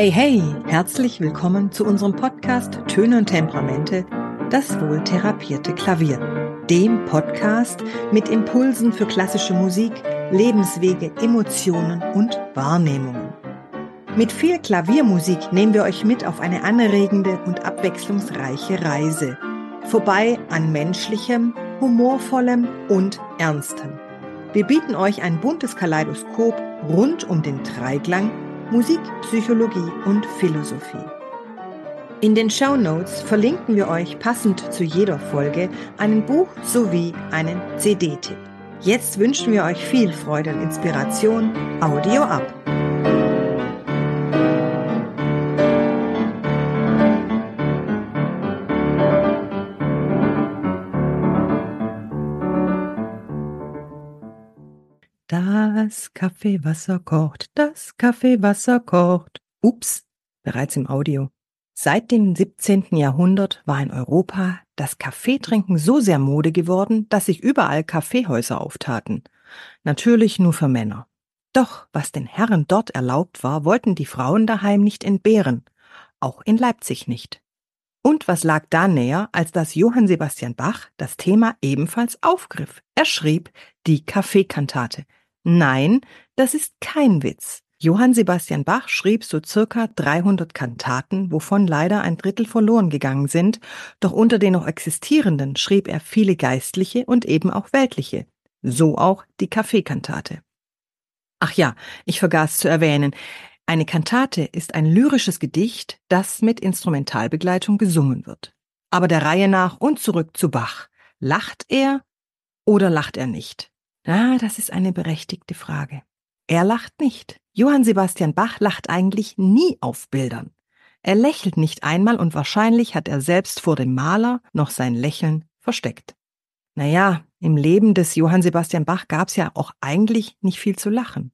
Hey, hey, herzlich willkommen zu unserem Podcast Töne und Temperamente, das wohl therapierte Klavier. Dem Podcast mit Impulsen für klassische Musik, Lebenswege, Emotionen und Wahrnehmungen. Mit viel Klaviermusik nehmen wir euch mit auf eine anregende und abwechslungsreiche Reise. Vorbei an menschlichem, humorvollem und ernstem. Wir bieten euch ein buntes Kaleidoskop rund um den Dreiklang Musik, Psychologie und Philosophie. In den Show Notes verlinken wir euch passend zu jeder Folge einen Buch sowie einen CD-Tipp. Jetzt wünschen wir euch viel Freude und Inspiration. Audio ab! Das Kaffeewasser kocht, das Kaffeewasser kocht. Ups, bereits im Audio. Seit dem 17. Jahrhundert war in Europa das Kaffeetrinken so sehr Mode geworden, dass sich überall Kaffeehäuser auftaten. Natürlich nur für Männer. Doch was den Herren dort erlaubt war, wollten die Frauen daheim nicht entbehren. Auch in Leipzig nicht. Und was lag da näher, als dass Johann Sebastian Bach das Thema ebenfalls aufgriff? Er schrieb die Kaffeekantate, Nein, das ist kein Witz. Johann Sebastian Bach schrieb so circa 300 Kantaten, wovon leider ein Drittel verloren gegangen sind, doch unter den noch existierenden schrieb er viele geistliche und eben auch weltliche, so auch die Kaffeekantate. Ach ja, ich vergaß zu erwähnen, eine Kantate ist ein lyrisches Gedicht, das mit Instrumentalbegleitung gesungen wird. Aber der Reihe nach und zurück zu Bach. Lacht er oder lacht er nicht? Ah, das ist eine berechtigte Frage. Er lacht nicht. Johann Sebastian Bach lacht eigentlich nie auf Bildern. Er lächelt nicht einmal und wahrscheinlich hat er selbst vor dem Maler noch sein Lächeln versteckt. Naja, im Leben des Johann Sebastian Bach gab's ja auch eigentlich nicht viel zu lachen.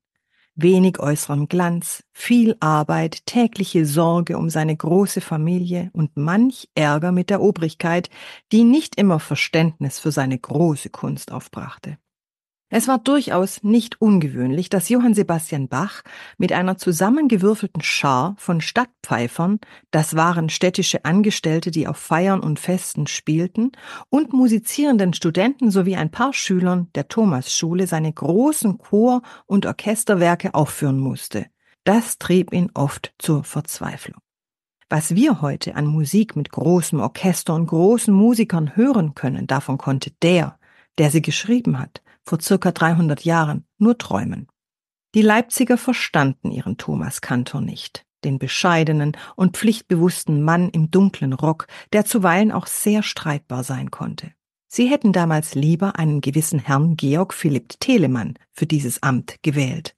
Wenig äußeren Glanz, viel Arbeit, tägliche Sorge um seine große Familie und manch Ärger mit der Obrigkeit, die nicht immer Verständnis für seine große Kunst aufbrachte. Es war durchaus nicht ungewöhnlich, dass Johann Sebastian Bach mit einer zusammengewürfelten Schar von Stadtpfeifern, das waren städtische Angestellte, die auf Feiern und Festen spielten, und musizierenden Studenten sowie ein paar Schülern der Thomasschule seine großen Chor- und Orchesterwerke aufführen musste. Das trieb ihn oft zur Verzweiflung. Was wir heute an Musik mit großem Orchester und großen Musikern hören können, davon konnte der, der sie geschrieben hat, vor circa 300 Jahren nur träumen. Die Leipziger verstanden ihren Thomas Kantor nicht, den bescheidenen und pflichtbewussten Mann im dunklen Rock, der zuweilen auch sehr streitbar sein konnte. Sie hätten damals lieber einen gewissen Herrn Georg Philipp Telemann für dieses Amt gewählt,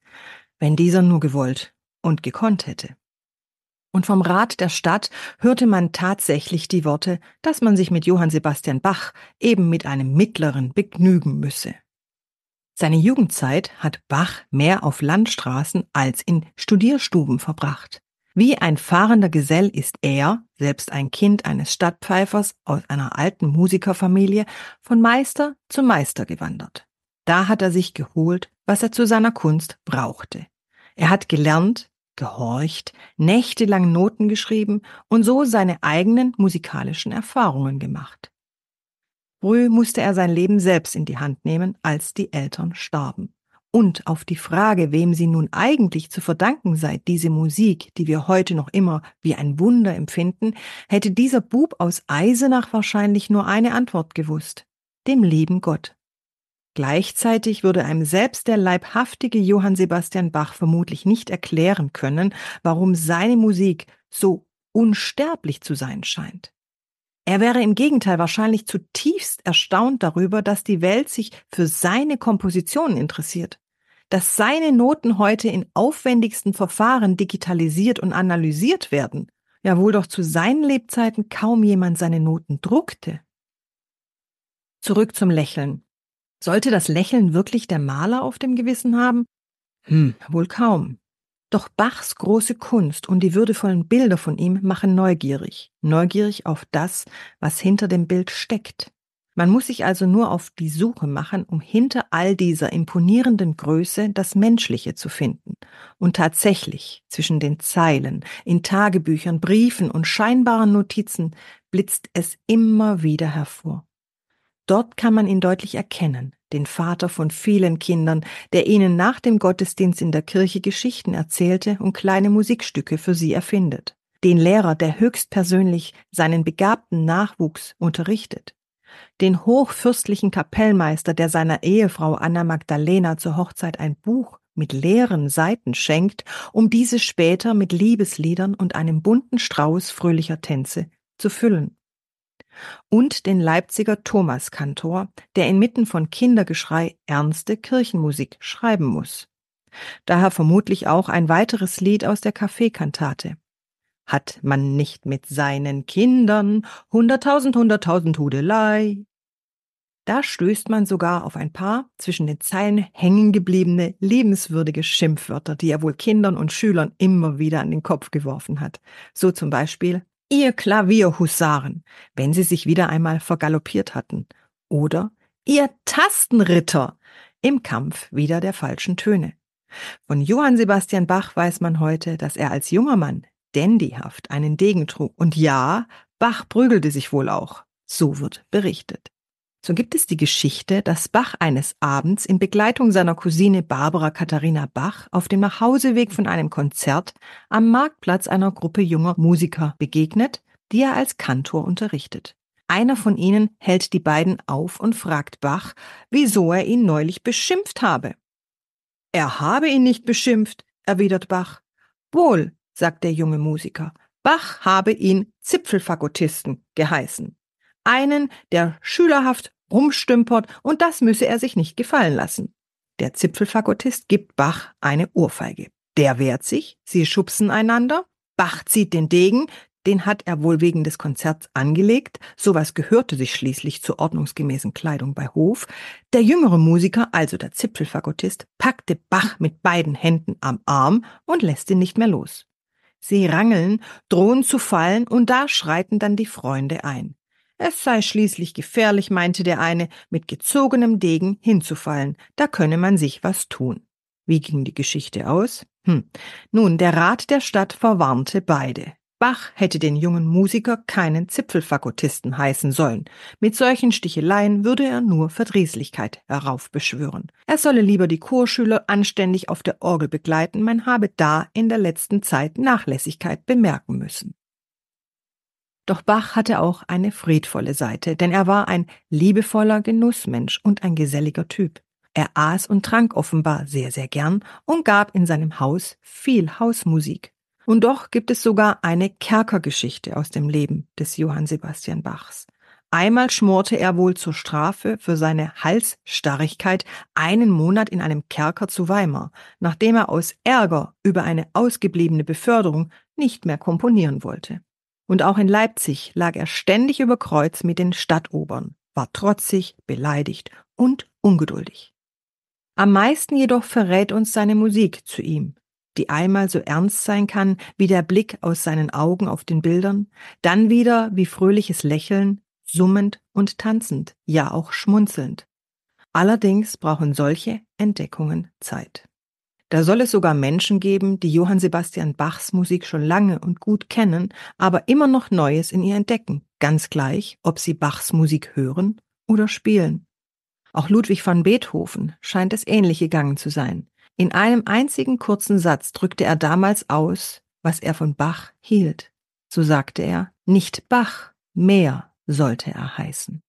wenn dieser nur gewollt und gekonnt hätte. Und vom Rat der Stadt hörte man tatsächlich die Worte, dass man sich mit Johann Sebastian Bach eben mit einem mittleren begnügen müsse. Seine Jugendzeit hat Bach mehr auf Landstraßen als in Studierstuben verbracht. Wie ein fahrender Gesell ist er, selbst ein Kind eines Stadtpfeifers aus einer alten Musikerfamilie, von Meister zu Meister gewandert. Da hat er sich geholt, was er zu seiner Kunst brauchte. Er hat gelernt, gehorcht, nächtelang Noten geschrieben und so seine eigenen musikalischen Erfahrungen gemacht. Früh musste er sein Leben selbst in die Hand nehmen, als die Eltern starben. Und auf die Frage, wem sie nun eigentlich zu verdanken sei, diese Musik, die wir heute noch immer wie ein Wunder empfinden, hätte dieser Bub aus Eisenach wahrscheinlich nur eine Antwort gewusst. Dem lieben Gott. Gleichzeitig würde einem selbst der leibhaftige Johann Sebastian Bach vermutlich nicht erklären können, warum seine Musik so unsterblich zu sein scheint. Er wäre im Gegenteil wahrscheinlich zutiefst erstaunt darüber, dass die Welt sich für seine Kompositionen interessiert, dass seine Noten heute in aufwendigsten Verfahren digitalisiert und analysiert werden, ja wohl doch zu seinen Lebzeiten kaum jemand seine Noten druckte. Zurück zum Lächeln. Sollte das Lächeln wirklich der Maler auf dem Gewissen haben? Hm, wohl kaum. Doch Bachs große Kunst und die würdevollen Bilder von ihm machen neugierig, neugierig auf das, was hinter dem Bild steckt. Man muss sich also nur auf die Suche machen, um hinter all dieser imponierenden Größe das Menschliche zu finden. Und tatsächlich, zwischen den Zeilen, in Tagebüchern, Briefen und scheinbaren Notizen blitzt es immer wieder hervor. Dort kann man ihn deutlich erkennen, den Vater von vielen Kindern, der ihnen nach dem Gottesdienst in der Kirche Geschichten erzählte und kleine Musikstücke für sie erfindet. Den Lehrer, der höchstpersönlich seinen begabten Nachwuchs unterrichtet den hochfürstlichen Kapellmeister, der seiner Ehefrau Anna Magdalena zur Hochzeit ein Buch mit leeren Seiten schenkt, um diese später mit Liebesliedern und einem bunten Strauß fröhlicher Tänze zu füllen. Und den Leipziger Thomaskantor, der inmitten von Kindergeschrei ernste Kirchenmusik schreiben muss. Daher vermutlich auch ein weiteres Lied aus der Kaffeekantate. Hat man nicht mit seinen Kindern hunderttausend, hunderttausend Hudelei? Da stößt man sogar auf ein paar zwischen den Zeilen hängen gebliebene, liebenswürdige Schimpfwörter, die er wohl Kindern und Schülern immer wieder an den Kopf geworfen hat. So zum Beispiel ihr Klavierhusaren, wenn sie sich wieder einmal vergaloppiert hatten. Oder ihr Tastenritter im Kampf wieder der falschen Töne. Von Johann Sebastian Bach weiß man heute, dass er als junger Mann dandyhaft einen Degen trug. Und ja, Bach prügelte sich wohl auch. So wird berichtet. So gibt es die Geschichte, dass Bach eines Abends in Begleitung seiner Cousine Barbara Katharina Bach auf dem Nachhauseweg von einem Konzert am Marktplatz einer Gruppe junger Musiker begegnet, die er als Kantor unterrichtet. Einer von ihnen hält die beiden auf und fragt Bach, wieso er ihn neulich beschimpft habe. Er habe ihn nicht beschimpft, erwidert Bach. Wohl, sagt der junge Musiker, Bach habe ihn Zipfelfagottisten geheißen. Einen, der schülerhaft rumstümpert, und das müsse er sich nicht gefallen lassen. Der Zipfelfagottist gibt Bach eine Ohrfeige. Der wehrt sich, sie schubsen einander, Bach zieht den Degen, den hat er wohl wegen des Konzerts angelegt, sowas gehörte sich schließlich zur ordnungsgemäßen Kleidung bei Hof. Der jüngere Musiker, also der Zipfelfagottist, packte Bach mit beiden Händen am Arm und lässt ihn nicht mehr los. Sie rangeln, drohen zu fallen, und da schreiten dann die Freunde ein. Es sei schließlich gefährlich, meinte der eine, mit gezogenem Degen hinzufallen, da könne man sich was tun. Wie ging die Geschichte aus? Hm. Nun, der Rat der Stadt verwarnte beide. Bach hätte den jungen Musiker keinen Zipfelfagottisten heißen sollen. Mit solchen Sticheleien würde er nur Verdrießlichkeit heraufbeschwören. Er solle lieber die Chorschüler anständig auf der Orgel begleiten, man habe da in der letzten Zeit Nachlässigkeit bemerken müssen. Doch Bach hatte auch eine friedvolle Seite, denn er war ein liebevoller Genussmensch und ein geselliger Typ. Er aß und trank offenbar sehr, sehr gern und gab in seinem Haus viel Hausmusik. Und doch gibt es sogar eine Kerkergeschichte aus dem Leben des Johann Sebastian Bachs. Einmal schmorte er wohl zur Strafe für seine Halsstarrigkeit einen Monat in einem Kerker zu Weimar, nachdem er aus Ärger über eine ausgebliebene Beförderung nicht mehr komponieren wollte. Und auch in Leipzig lag er ständig über Kreuz mit den Stadtobern, war trotzig, beleidigt und ungeduldig. Am meisten jedoch verrät uns seine Musik zu ihm, die einmal so ernst sein kann wie der Blick aus seinen Augen auf den Bildern, dann wieder wie fröhliches Lächeln, summend und tanzend, ja auch schmunzelnd. Allerdings brauchen solche Entdeckungen Zeit. Da soll es sogar Menschen geben, die Johann Sebastian Bachs Musik schon lange und gut kennen, aber immer noch Neues in ihr entdecken, ganz gleich, ob sie Bachs Musik hören oder spielen. Auch Ludwig van Beethoven scheint es ähnlich gegangen zu sein. In einem einzigen kurzen Satz drückte er damals aus, was er von Bach hielt. So sagte er, nicht Bach, mehr sollte er heißen.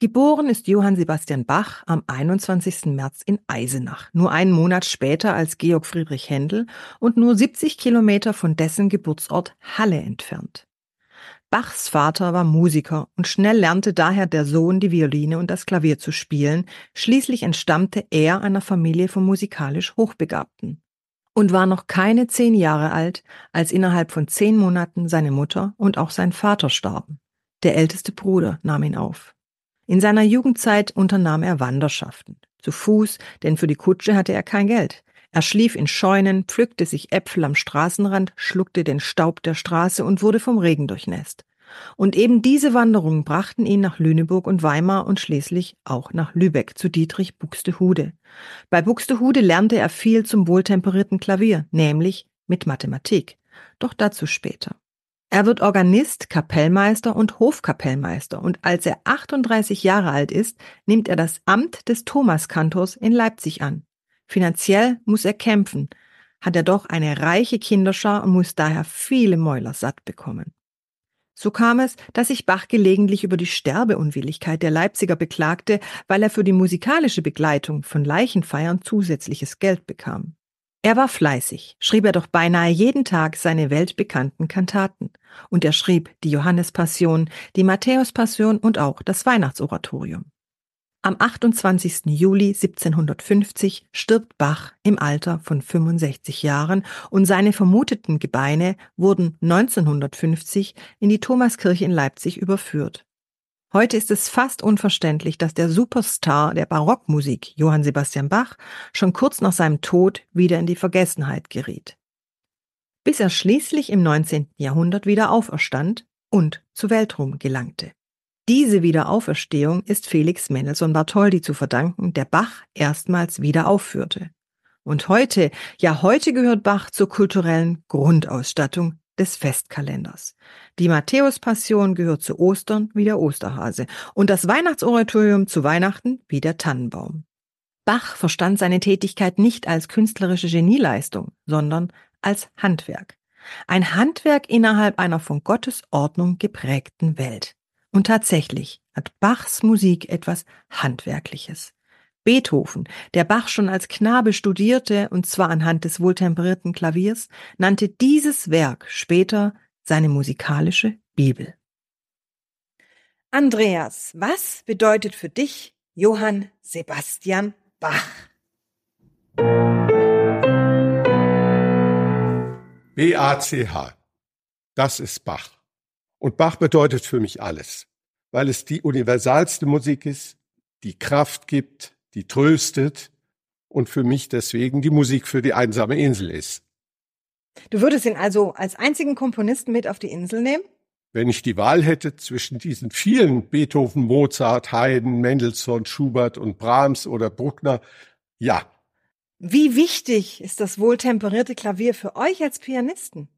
Geboren ist Johann Sebastian Bach am 21. März in Eisenach, nur einen Monat später als Georg Friedrich Händel und nur 70 Kilometer von dessen Geburtsort Halle entfernt. Bachs Vater war Musiker und schnell lernte daher der Sohn die Violine und das Klavier zu spielen, schließlich entstammte er einer Familie von musikalisch Hochbegabten und war noch keine zehn Jahre alt, als innerhalb von zehn Monaten seine Mutter und auch sein Vater starben. Der älteste Bruder nahm ihn auf. In seiner Jugendzeit unternahm er Wanderschaften. Zu Fuß, denn für die Kutsche hatte er kein Geld. Er schlief in Scheunen, pflückte sich Äpfel am Straßenrand, schluckte den Staub der Straße und wurde vom Regen durchnässt. Und eben diese Wanderungen brachten ihn nach Lüneburg und Weimar und schließlich auch nach Lübeck zu Dietrich Buxtehude. Bei Buxtehude lernte er viel zum wohltemperierten Klavier, nämlich mit Mathematik. Doch dazu später. Er wird Organist, Kapellmeister und Hofkapellmeister und als er 38 Jahre alt ist, nimmt er das Amt des Thomaskantors in Leipzig an. Finanziell muss er kämpfen, hat er doch eine reiche Kinderschar und muss daher viele Mäuler satt bekommen. So kam es, dass sich Bach gelegentlich über die Sterbeunwilligkeit der Leipziger beklagte, weil er für die musikalische Begleitung von Leichenfeiern zusätzliches Geld bekam. Er war fleißig, schrieb er doch beinahe jeden Tag seine weltbekannten Kantaten. Und er schrieb die Johannespassion, die Matthäuspassion und auch das Weihnachtsoratorium. Am 28. Juli 1750 stirbt Bach im Alter von 65 Jahren und seine vermuteten Gebeine wurden 1950 in die Thomaskirche in Leipzig überführt. Heute ist es fast unverständlich, dass der Superstar der Barockmusik Johann Sebastian Bach schon kurz nach seinem Tod wieder in die Vergessenheit geriet. Bis er schließlich im 19. Jahrhundert wieder auferstand und zu Weltruhm gelangte. Diese Wiederauferstehung ist Felix Mendelssohn Bartholdy zu verdanken, der Bach erstmals wieder aufführte. Und heute, ja heute gehört Bach zur kulturellen Grundausstattung des Festkalenders. Die Matthäus-Passion gehört zu Ostern wie der Osterhase und das Weihnachtsoratorium zu Weihnachten wie der Tannenbaum. Bach verstand seine Tätigkeit nicht als künstlerische Genieleistung, sondern als Handwerk. Ein Handwerk innerhalb einer von Gottes Ordnung geprägten Welt. Und tatsächlich hat Bachs Musik etwas Handwerkliches. Beethoven, der Bach schon als Knabe studierte, und zwar anhand des wohltemperierten Klaviers, nannte dieses Werk später seine musikalische Bibel. Andreas, was bedeutet für dich Johann Sebastian Bach? B-A-C-H. Das ist Bach. Und Bach bedeutet für mich alles, weil es die universalste Musik ist, die Kraft gibt, die tröstet und für mich deswegen die Musik für die einsame Insel ist. Du würdest ihn also als einzigen Komponisten mit auf die Insel nehmen? Wenn ich die Wahl hätte zwischen diesen vielen Beethoven, Mozart, Haydn, Mendelssohn, Schubert und Brahms oder Bruckner, ja. Wie wichtig ist das wohltemperierte Klavier für euch als Pianisten?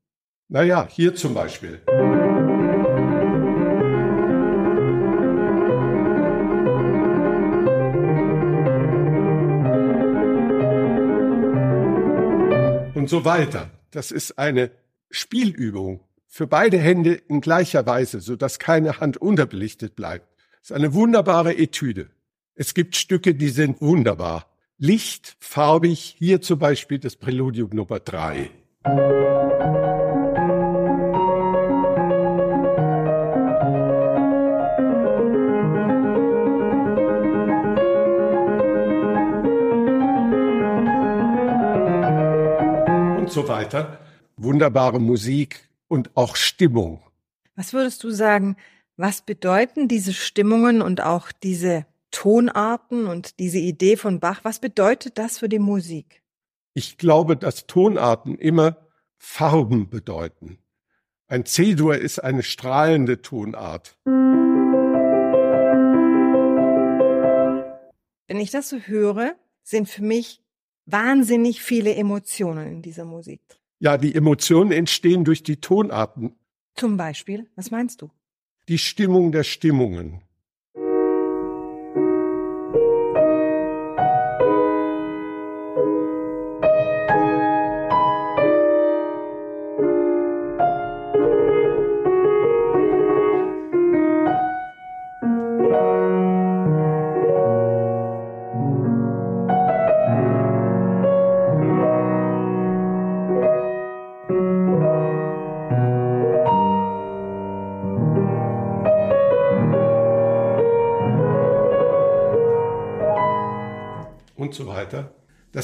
Naja, hier zum Beispiel. So weiter. Das ist eine Spielübung für beide Hände in gleicher Weise, so dass keine Hand unterbelichtet bleibt. Das ist eine wunderbare Etüde. Es gibt Stücke, die sind wunderbar. Licht, farbig, hier zum Beispiel das Präludium Nummer drei. So weiter. Wunderbare Musik und auch Stimmung. Was würdest du sagen, was bedeuten diese Stimmungen und auch diese Tonarten und diese Idee von Bach, was bedeutet das für die Musik? Ich glaube, dass Tonarten immer Farben bedeuten. Ein C-Dur ist eine strahlende Tonart. Wenn ich das so höre, sind für mich wahnsinnig viele Emotionen in dieser Musik. Ja, die Emotionen entstehen durch die Tonarten. Zum Beispiel, was meinst du? Die Stimmung der Stimmungen.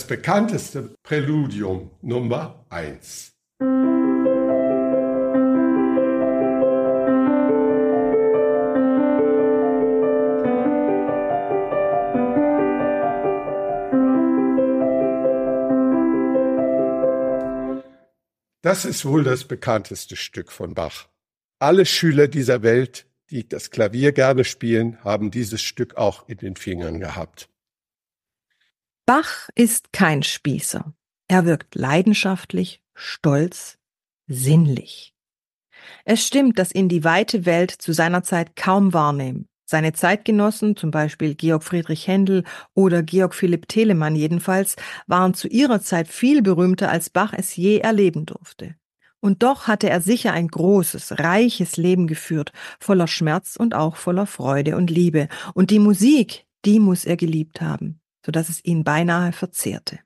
Bekannteste Präludium Nummer 1. Das ist wohl das bekannteste Stück von Bach. Alle Schüler dieser Welt, die das Klavier gerne spielen, haben dieses Stück auch in den Fingern gehabt. Bach ist kein Spießer. Er wirkt leidenschaftlich, stolz, sinnlich. Es stimmt, dass ihn die weite Welt zu seiner Zeit kaum wahrnehmen. Seine Zeitgenossen, zum Beispiel Georg Friedrich Händel oder Georg Philipp Telemann jedenfalls, waren zu ihrer Zeit viel berühmter, als Bach es je erleben durfte. Und doch hatte er sicher ein großes, reiches Leben geführt, voller Schmerz und auch voller Freude und Liebe. Und die Musik, die muss er geliebt haben, so dass es ihn beinahe verzehrte.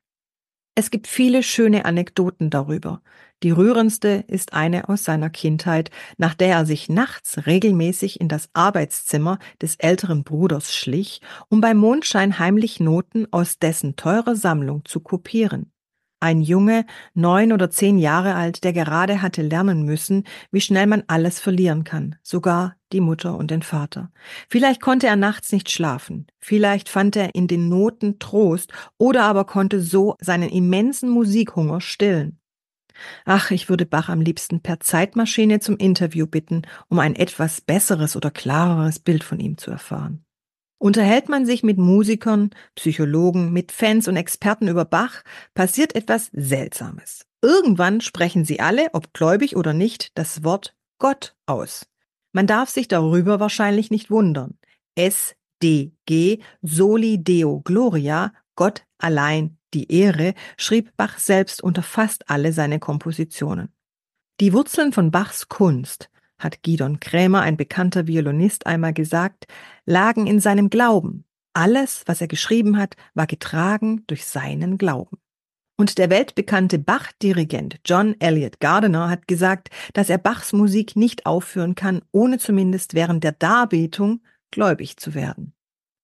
Es gibt viele schöne Anekdoten darüber. Die rührendste ist eine aus seiner Kindheit, nach der er sich nachts regelmäßig in das Arbeitszimmer des älteren Bruders schlich, um beim Mondschein heimlich Noten aus dessen teurer Sammlung zu kopieren. Ein Junge, neun oder zehn Jahre alt, der gerade hatte lernen müssen, wie schnell man alles verlieren kann, sogar die Mutter und den Vater. Vielleicht konnte er nachts nicht schlafen, vielleicht fand er in den Noten Trost oder aber konnte so seinen immensen Musikhunger stillen. Ach, ich würde Bach am liebsten per Zeitmaschine zum Interview bitten, um ein etwas besseres oder klareres Bild von ihm zu erfahren. Unterhält man sich mit Musikern, Psychologen, mit Fans und Experten über Bach, passiert etwas Seltsames. Irgendwann sprechen sie alle, ob gläubig oder nicht, das Wort Gott aus. Man darf sich darüber wahrscheinlich nicht wundern. S-D-G, Soli Deo Gloria, Gott allein die Ehre, schrieb Bach selbst unter fast alle seine Kompositionen. Die Wurzeln von Bachs Kunst hat Gidon Krämer, ein bekannter Violinist, einmal gesagt, lagen in seinem Glauben. Alles, was er geschrieben hat, war getragen durch seinen Glauben. Und der weltbekannte Bach-Dirigent John Elliott Gardiner hat gesagt, dass er Bachs Musik nicht aufführen kann, ohne zumindest während der Darbietung gläubig zu werden.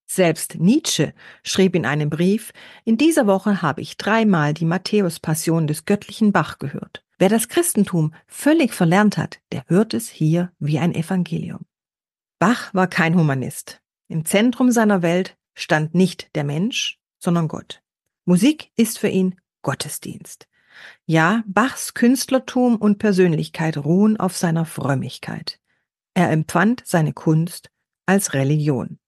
Selbst Nietzsche schrieb in einem Brief, in dieser Woche habe ich dreimal die Matthäus-Passion des göttlichen Bach gehört. Wer das Christentum völlig verlernt hat, der hört es hier wie ein Evangelium. Bach war kein Humanist. Im Zentrum seiner Welt stand nicht der Mensch, sondern Gott. Musik ist für ihn Gottesdienst. Ja, Bachs Künstlertum und Persönlichkeit ruhen auf seiner Frömmigkeit. Er empfand seine Kunst als Religion.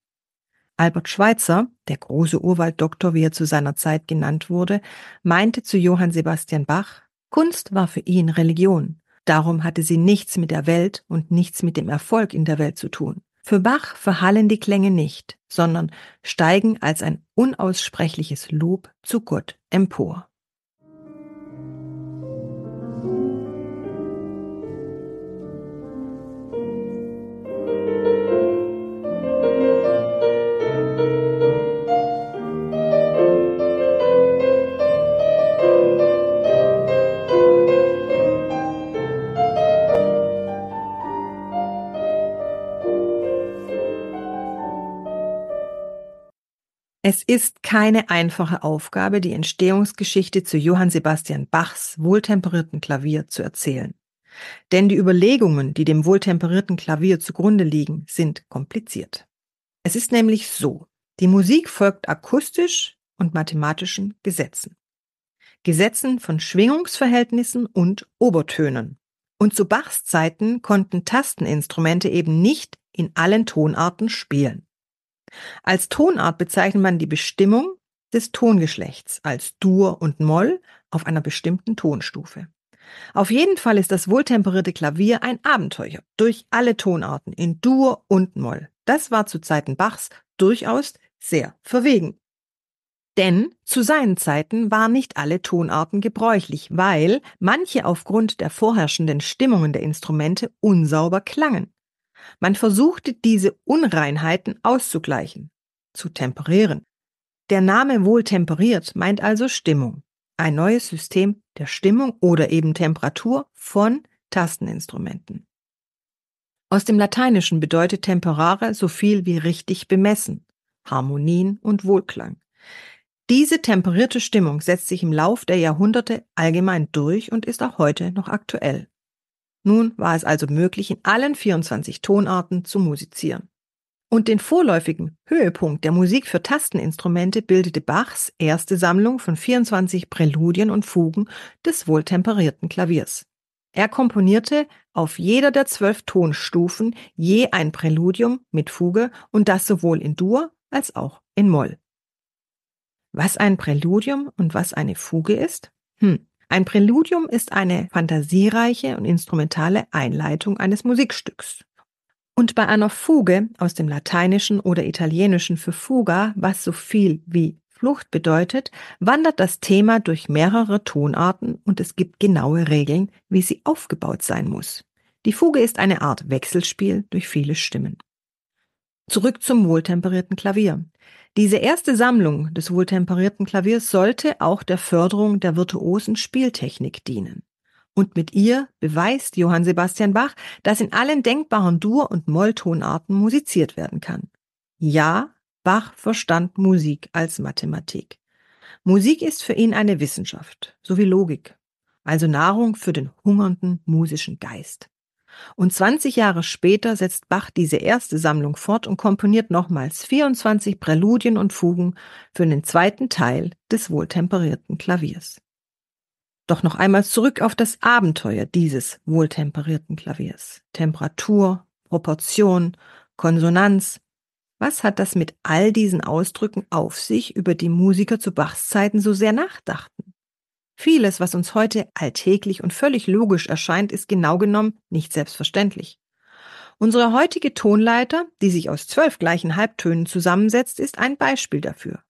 Albert Schweitzer, der große Urwalddoktor, wie er zu seiner Zeit genannt wurde, meinte zu Johann Sebastian Bach, Kunst war für ihn Religion. Darum hatte sie nichts mit der Welt und nichts mit dem Erfolg in der Welt zu tun. Für Bach verhallen die Klänge nicht, sondern steigen als ein unaussprechliches Lob zu Gott empor. Es ist keine einfache Aufgabe, die Entstehungsgeschichte zu Johann Sebastian Bachs wohltemperierten Klavier zu erzählen. Denn die Überlegungen, die dem wohltemperierten Klavier zugrunde liegen, sind kompliziert. Es ist nämlich so, die Musik folgt akustisch und mathematischen Gesetzen. Gesetzen von Schwingungsverhältnissen und Obertönen. Und zu Bachs Zeiten konnten Tasteninstrumente eben nicht in allen Tonarten spielen. Als Tonart bezeichnet man die Bestimmung des Tongeschlechts als Dur und Moll auf einer bestimmten Tonstufe. Auf jeden Fall ist das wohltemperierte Klavier ein Abenteuer durch alle Tonarten in Dur und Moll. Das war zu Zeiten Bachs durchaus sehr verwegen. Denn zu seinen Zeiten waren nicht alle Tonarten gebräuchlich, weil manche aufgrund der vorherrschenden Stimmungen der Instrumente unsauber klangen. Man versuchte diese Unreinheiten auszugleichen, zu temperieren. Der Name wohl temperiert meint also Stimmung. Ein neues System der Stimmung oder eben Temperatur von Tasteninstrumenten. Aus dem Lateinischen bedeutet temperare so viel wie richtig bemessen, Harmonien und Wohlklang. Diese temperierte Stimmung setzt sich im Lauf der Jahrhunderte allgemein durch und ist auch heute noch aktuell. Nun war es also möglich, in allen 24 Tonarten zu musizieren. Und den vorläufigen Höhepunkt der Musik für Tasteninstrumente bildete Bachs erste Sammlung von 24 Präludien und Fugen des wohltemperierten Klaviers. Er komponierte auf jeder der zwölf Tonstufen je ein Präludium mit Fuge und das sowohl in Dur als auch in Moll. Was ein Präludium und was eine Fuge ist? Hm. Ein Präludium ist eine fantasiereiche und instrumentale Einleitung eines Musikstücks. Und bei einer Fuge aus dem Lateinischen oder Italienischen für Fuga, was so viel wie Flucht bedeutet, wandert das Thema durch mehrere Tonarten und es gibt genaue Regeln, wie sie aufgebaut sein muss. Die Fuge ist eine Art Wechselspiel durch viele Stimmen. Zurück zum wohltemperierten Klavier. Diese erste Sammlung des wohltemperierten Klaviers sollte auch der Förderung der virtuosen Spieltechnik dienen. Und mit ihr beweist Johann Sebastian Bach, dass in allen denkbaren Dur- und Molltonarten musiziert werden kann. Ja, Bach verstand Musik als Mathematik. Musik ist für ihn eine Wissenschaft, sowie Logik, also Nahrung für den hungernden musischen Geist. Und 20 Jahre später setzt Bach diese erste Sammlung fort und komponiert nochmals 24 Präludien und Fugen für den zweiten Teil des wohltemperierten Klaviers. Doch noch einmal zurück auf das Abenteuer dieses wohltemperierten Klaviers. Temperatur, Proportion, Konsonanz. Was hat das mit all diesen Ausdrücken auf sich, über die Musiker zu Bachs Zeiten so sehr nachdachten? Vieles, was uns heute alltäglich und völlig logisch erscheint, ist genau genommen nicht selbstverständlich. Unsere heutige Tonleiter, die sich aus zwölf gleichen Halbtönen zusammensetzt, ist ein Beispiel dafür.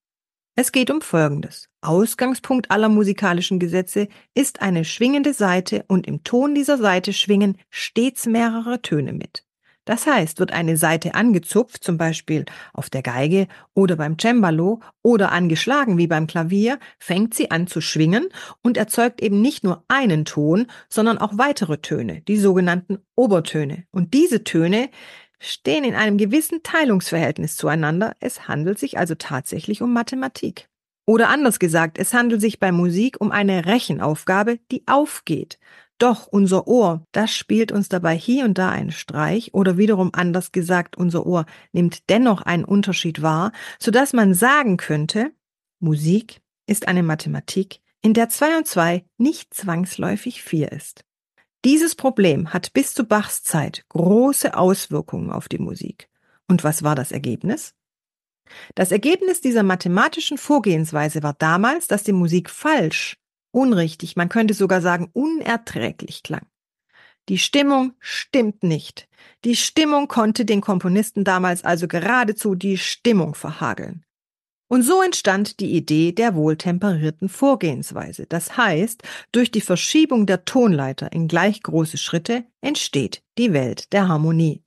Es geht um Folgendes. Ausgangspunkt aller musikalischen Gesetze ist eine schwingende Saite und im Ton dieser Saite schwingen stets mehrere Töne mit. Das heißt, wird eine Saite angezupft, zum Beispiel auf der Geige oder beim Cembalo oder angeschlagen wie beim Klavier, fängt sie an zu schwingen und erzeugt eben nicht nur einen Ton, sondern auch weitere Töne, die sogenannten Obertöne. Und diese Töne stehen in einem gewissen Teilungsverhältnis zueinander. Es handelt sich also tatsächlich um Mathematik. Oder anders gesagt, es handelt sich bei Musik um eine Rechenaufgabe, die aufgeht. Doch unser Ohr, das spielt uns dabei hier und da einen Streich oder wiederum anders gesagt, unser Ohr nimmt dennoch einen Unterschied wahr, so dass man sagen könnte, Musik ist eine Mathematik, in der zwei und zwei nicht zwangsläufig vier ist. Dieses Problem hat bis zu Bachs Zeit große Auswirkungen auf die Musik. Und was war das Ergebnis? Das Ergebnis dieser mathematischen Vorgehensweise war damals, dass die Musik falsch unrichtig, man könnte sogar sagen unerträglich klang. Die Stimmung stimmt nicht. Die Stimmung konnte den Komponisten damals also geradezu die Stimmung verhageln. Und so entstand die Idee der wohltemperierten Vorgehensweise. Das heißt, durch die Verschiebung der Tonleiter in gleich große Schritte entsteht die Welt der Harmonie.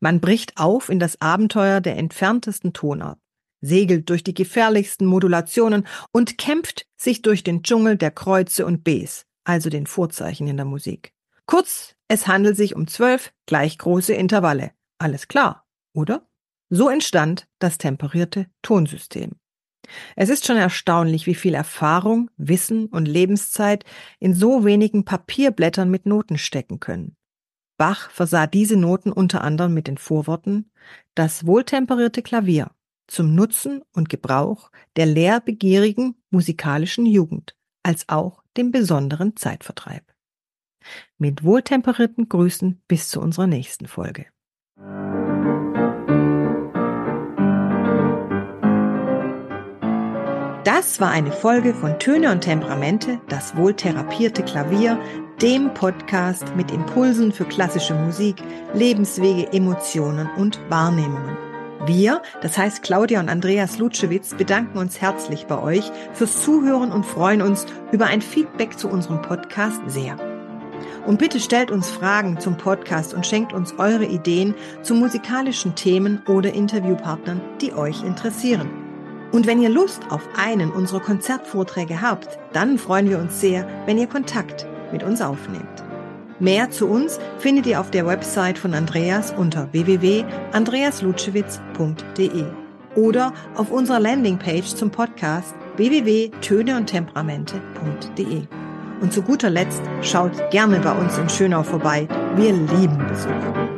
Man bricht auf in das Abenteuer der entferntesten Tonart segelt durch die gefährlichsten Modulationen und kämpft sich durch den Dschungel der Kreuze und Bs, also den Vorzeichen in der Musik. Kurz, es handelt sich um zwölf gleich große Intervalle. Alles klar, oder? So entstand das temperierte Tonsystem. Es ist schon erstaunlich, wie viel Erfahrung, Wissen und Lebenszeit in so wenigen Papierblättern mit Noten stecken können. Bach versah diese Noten unter anderem mit den Vorworten Das wohltemperierte Klavier zum Nutzen und Gebrauch der lehrbegierigen musikalischen Jugend, als auch dem besonderen Zeitvertreib. Mit wohltemperierten Grüßen bis zu unserer nächsten Folge. Das war eine Folge von Töne und Temperamente, das wohltherapierte Klavier, dem Podcast mit Impulsen für klassische Musik, Lebenswege, Emotionen und Wahrnehmungen. Wir, das heißt Claudia und Andreas Lutschewitz, bedanken uns herzlich bei euch fürs Zuhören und freuen uns über ein Feedback zu unserem Podcast sehr. Und bitte stellt uns Fragen zum Podcast und schenkt uns eure Ideen zu musikalischen Themen oder Interviewpartnern, die euch interessieren. Und wenn ihr Lust auf einen unserer Konzertvorträge habt, dann freuen wir uns sehr, wenn ihr Kontakt mit uns aufnehmt. Mehr zu uns findet ihr auf der Website von Andreas unter www.andreaslutschewitz.de oder auf unserer Landingpage zum Podcast www.töneundtemperamente.de. Und zu guter Letzt schaut gerne bei uns in Schönau vorbei. Wir lieben Besucher.